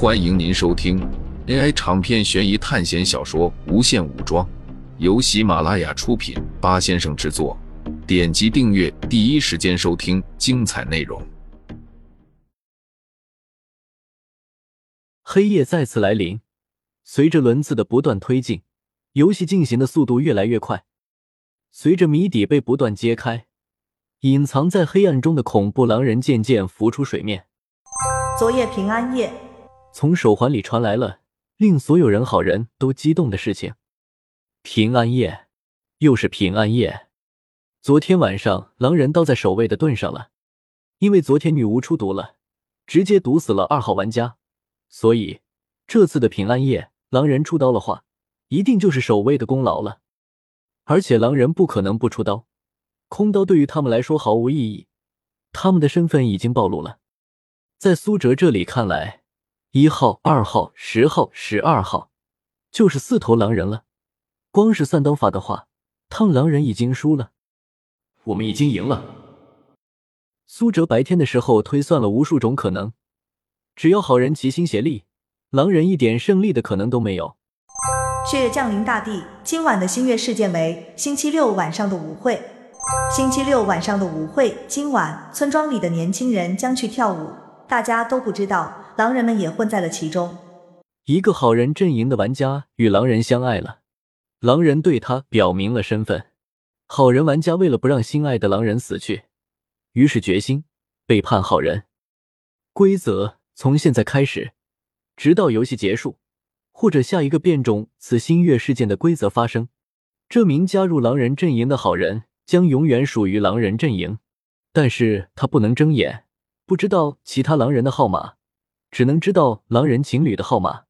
欢迎您收听 AI 长篇悬疑探险小说《无限武装》，由喜马拉雅出品，八先生制作。点击订阅，第一时间收听精彩内容。黑夜再次来临，随着轮子的不断推进，游戏进行的速度越来越快。随着谜底被不断揭开，隐藏在黑暗中的恐怖狼人渐渐浮出水面。昨夜平安夜，从手环里传来了令所有人好人都激动的事情。平安夜，又是平安夜。昨天晚上，狼人刀在守卫的盾上了，因为昨天女巫出毒了，直接毒死了二号玩家，所以这次的平安夜，狼人出刀的话，一定就是守卫的功劳了。而且狼人不可能不出刀，空刀对于他们来说毫无意义，他们的身份已经暴露了。在苏哲这里看来，一号、二号、十号、十二号，就是四头狼人了。光是算刀法的话，他们狼人已经输了。我们已经赢了。苏哲白天的时候推算了无数种可能，只要好人齐心协力，狼人一点胜利的可能都没有。血月降临大地，今晚的新月事件为星期六晚上的舞会。星期六晚上的舞会，今晚村庄里的年轻人将去跳舞，大家都不知道，狼人们也混在了其中。一个好人阵营的玩家与狼人相爱了，狼人对他表明了身份。好人玩家为了不让心爱的狼人死去，于是决心背叛好人。规则从现在开始，直到游戏结束，或者下一个变种此新月事件的规则发生，这名加入狼人阵营的好人将永远属于狼人阵营。但是他不能睁眼，不知道其他狼人的号码，只能知道狼人情侣的号码。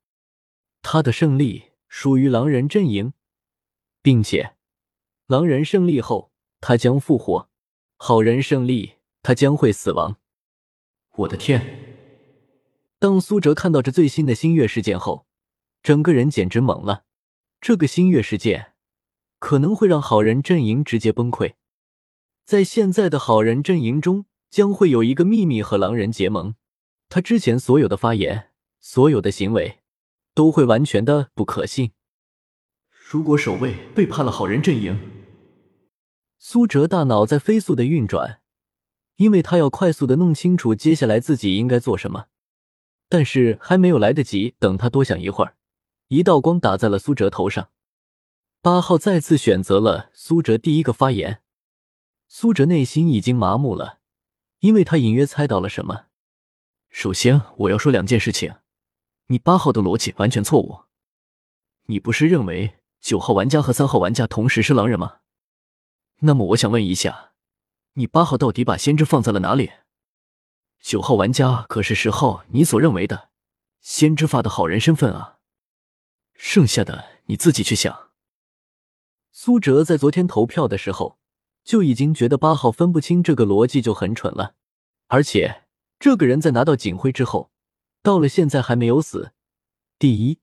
他的胜利属于狼人阵营，并且。狼人胜利后，他将复活；好人胜利，他将会死亡。我的天！当苏哲看到这最新的星月事件后，整个人简直懵了。这个星月事件可能会让好人阵营直接崩溃。在现在的好人阵营中，将会有一个秘密和狼人结盟。他之前所有的发言、所有的行为，都会完全的不可信。如果守卫背叛了好人阵营，苏哲大脑在飞速的运转，因为他要快速的弄清楚接下来自己应该做什么。但是还没有来得及等他多想一会儿，一道光打在了苏哲头上。八号再次选择了苏哲第一个发言。苏哲内心已经麻木了，因为他隐约猜到了什么。首先，我要说两件事情：你八号的逻辑完全错误。你不是认为九号玩家和三号玩家同时是狼人吗？那么我想问一下，你八号到底把先知放在了哪里？九号玩家可是十号你所认为的先知发的好人身份啊，剩下的你自己去想。苏哲在昨天投票的时候就已经觉得八号分不清这个逻辑就很蠢了，而且这个人在拿到警徽之后，到了现在还没有死。第一，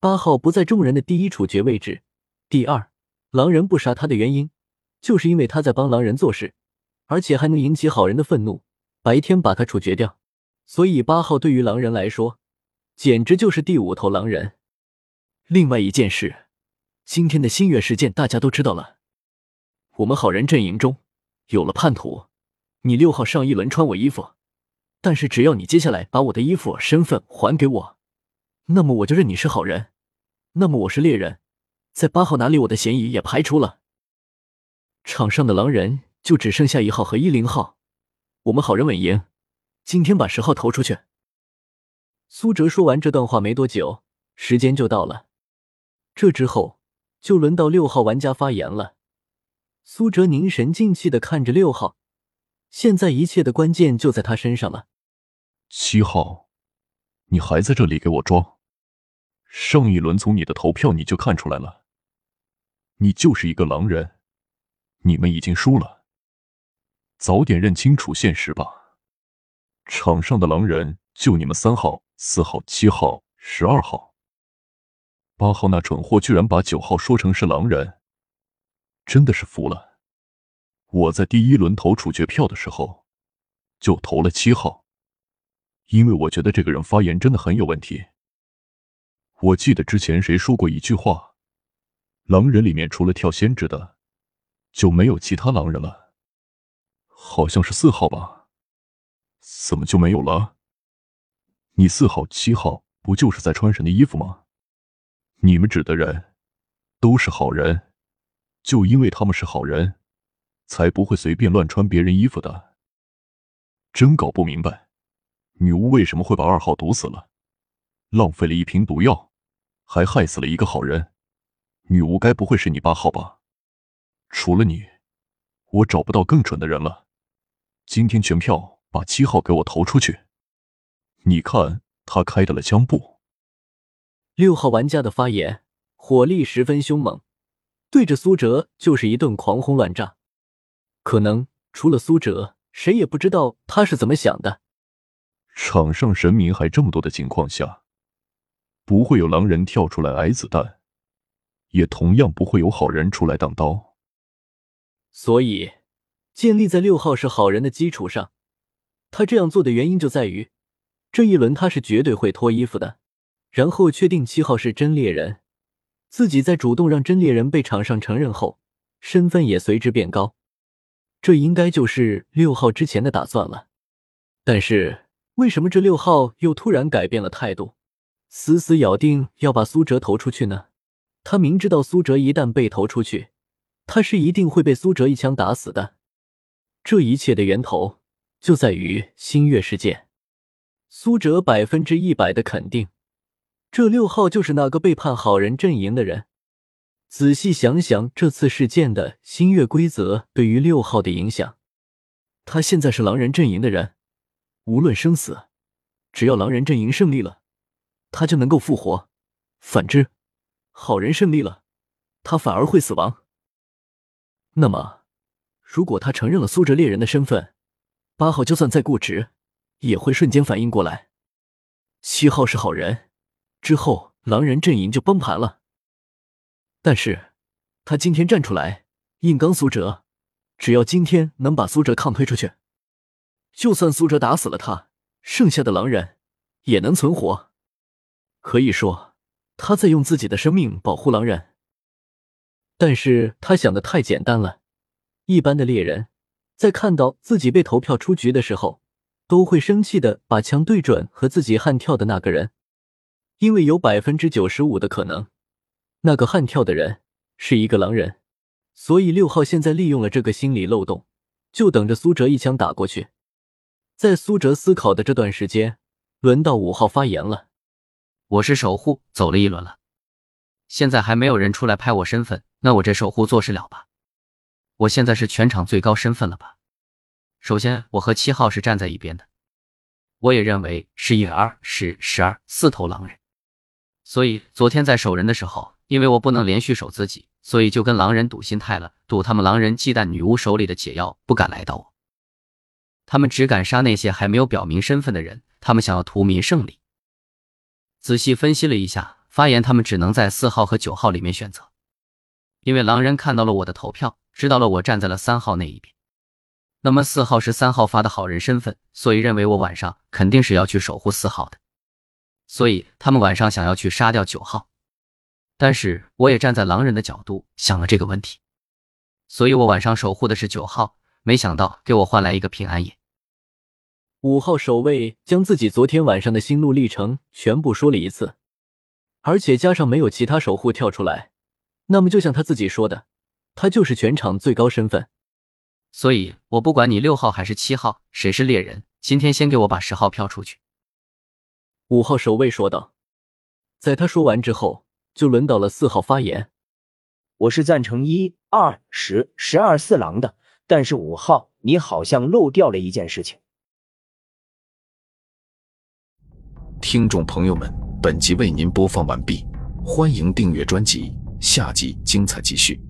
八号不在众人的第一处决位置；第二，狼人不杀他的原因。就是因为他在帮狼人做事，而且还能引起好人的愤怒，白天把他处决掉。所以八号对于狼人来说，简直就是第五头狼人。另外一件事，今天的新月事件大家都知道了。我们好人阵营中有了叛徒，你六号上一轮穿我衣服，但是只要你接下来把我的衣服身份还给我，那么我就认你是好人，那么我是猎人，在八号哪里我的嫌疑也排除了。场上的狼人就只剩下一号和一零号，我们好人稳赢。今天把十号投出去。苏哲说完这段话没多久，时间就到了。这之后就轮到六号玩家发言了。苏哲凝神静气的看着六号，现在一切的关键就在他身上了。七号，你还在这里给我装？上一轮从你的投票你就看出来了，你就是一个狼人。你们已经输了，早点认清楚现实吧。场上的狼人就你们三号、四号、七号、十二号，八号那蠢货居然把九号说成是狼人，真的是服了。我在第一轮投处决票的时候就投了七号，因为我觉得这个人发言真的很有问题。我记得之前谁说过一句话：“狼人里面除了跳仙芝的，就没有其他狼人了。”好像是四号吧？怎么就没有了？你四号、七号不就是在穿神的衣服吗？你们指的人都是好人，就因为他们是好人，才不会随便乱穿别人衣服的。真搞不明白。女巫为什么会把二号毒死了？浪费了一瓶毒药，还害死了一个好人。女巫该不会是你八号吧？除了你，我找不到更蠢的人了。今天全票把七号给我投出去。你看他开的了枪不？六号玩家的发言火力十分凶猛，对着苏哲就是一顿狂轰乱炸。可能除了苏哲，谁也不知道他是怎么想的。场上神明还这么多的情况下，不会有狼人跳出来挨子弹，也同样不会有好人出来挡刀。所以，建立在六号是好人的基础上，他这样做的原因就在于，这一轮他是绝对会脱衣服的，然后确定七号是真猎人，自己再主动让真猎人被场上承认后，身份也随之变高。这应该就是六号之前的打算了，但是。为什么这六号又突然改变了态度，死死咬定要把苏哲投出去呢？他明知道苏哲一旦被投出去，他是一定会被苏哲一枪打死的。这一切的源头就在于星月事件。苏哲百分之一百的肯定，这六号就是那个背叛好人阵营的人。仔细想想这次事件的星月规则对于六号的影响，他现在是狼人阵营的人。无论生死，只要狼人阵营胜利了，他就能够复活；反之，好人胜利了，他反而会死亡。那么，如果他承认了苏哲猎人的身份，八号就算再固执，也会瞬间反应过来。七号是好人，之后狼人阵营就崩盘了。但是，他今天站出来硬刚苏哲，只要今天能把苏哲抗推出去。就算苏哲打死了他，剩下的狼人也能存活。可以说，他在用自己的生命保护狼人。但是他想的太简单了。一般的猎人，在看到自己被投票出局的时候，都会生气的把枪对准和自己悍跳的那个人，因为有百分之九十五的可能，那个悍跳的人是一个狼人。所以六号现在利用了这个心理漏洞，就等着苏哲一枪打过去。在苏哲思考的这段时间，轮到五号发言了。我是守护，走了一轮了，现在还没有人出来拍我身份，那我这守护做事了吧？我现在是全场最高身份了吧？首先，我和七号是站在一边的，我也认为是一二是十二四头狼人，所以昨天在守人的时候，因为我不能连续守自己，所以就跟狼人赌心态了，赌他们狼人忌惮女巫手里的解药，不敢来到我。他们只敢杀那些还没有表明身份的人，他们想要图名胜利。仔细分析了一下，发言他们只能在四号和九号里面选择，因为狼人看到了我的投票，知道了我站在了三号那一边。那么四号是三号发的好人身份，所以认为我晚上肯定是要去守护四号的，所以他们晚上想要去杀掉九号。但是我也站在狼人的角度想了这个问题，所以我晚上守护的是九号，没想到给我换来一个平安夜。五号守卫将自己昨天晚上的心路历程全部说了一次，而且加上没有其他守护跳出来，那么就像他自己说的，他就是全场最高身份。所以我不管你六号还是七号，谁是猎人，今天先给我把十号票出去。五号守卫说道。在他说完之后，就轮到了四号发言。我是赞成一二十十二四郎的，但是五号你好像漏掉了一件事情。听众朋友们，本集为您播放完毕，欢迎订阅专辑，下集精彩继续。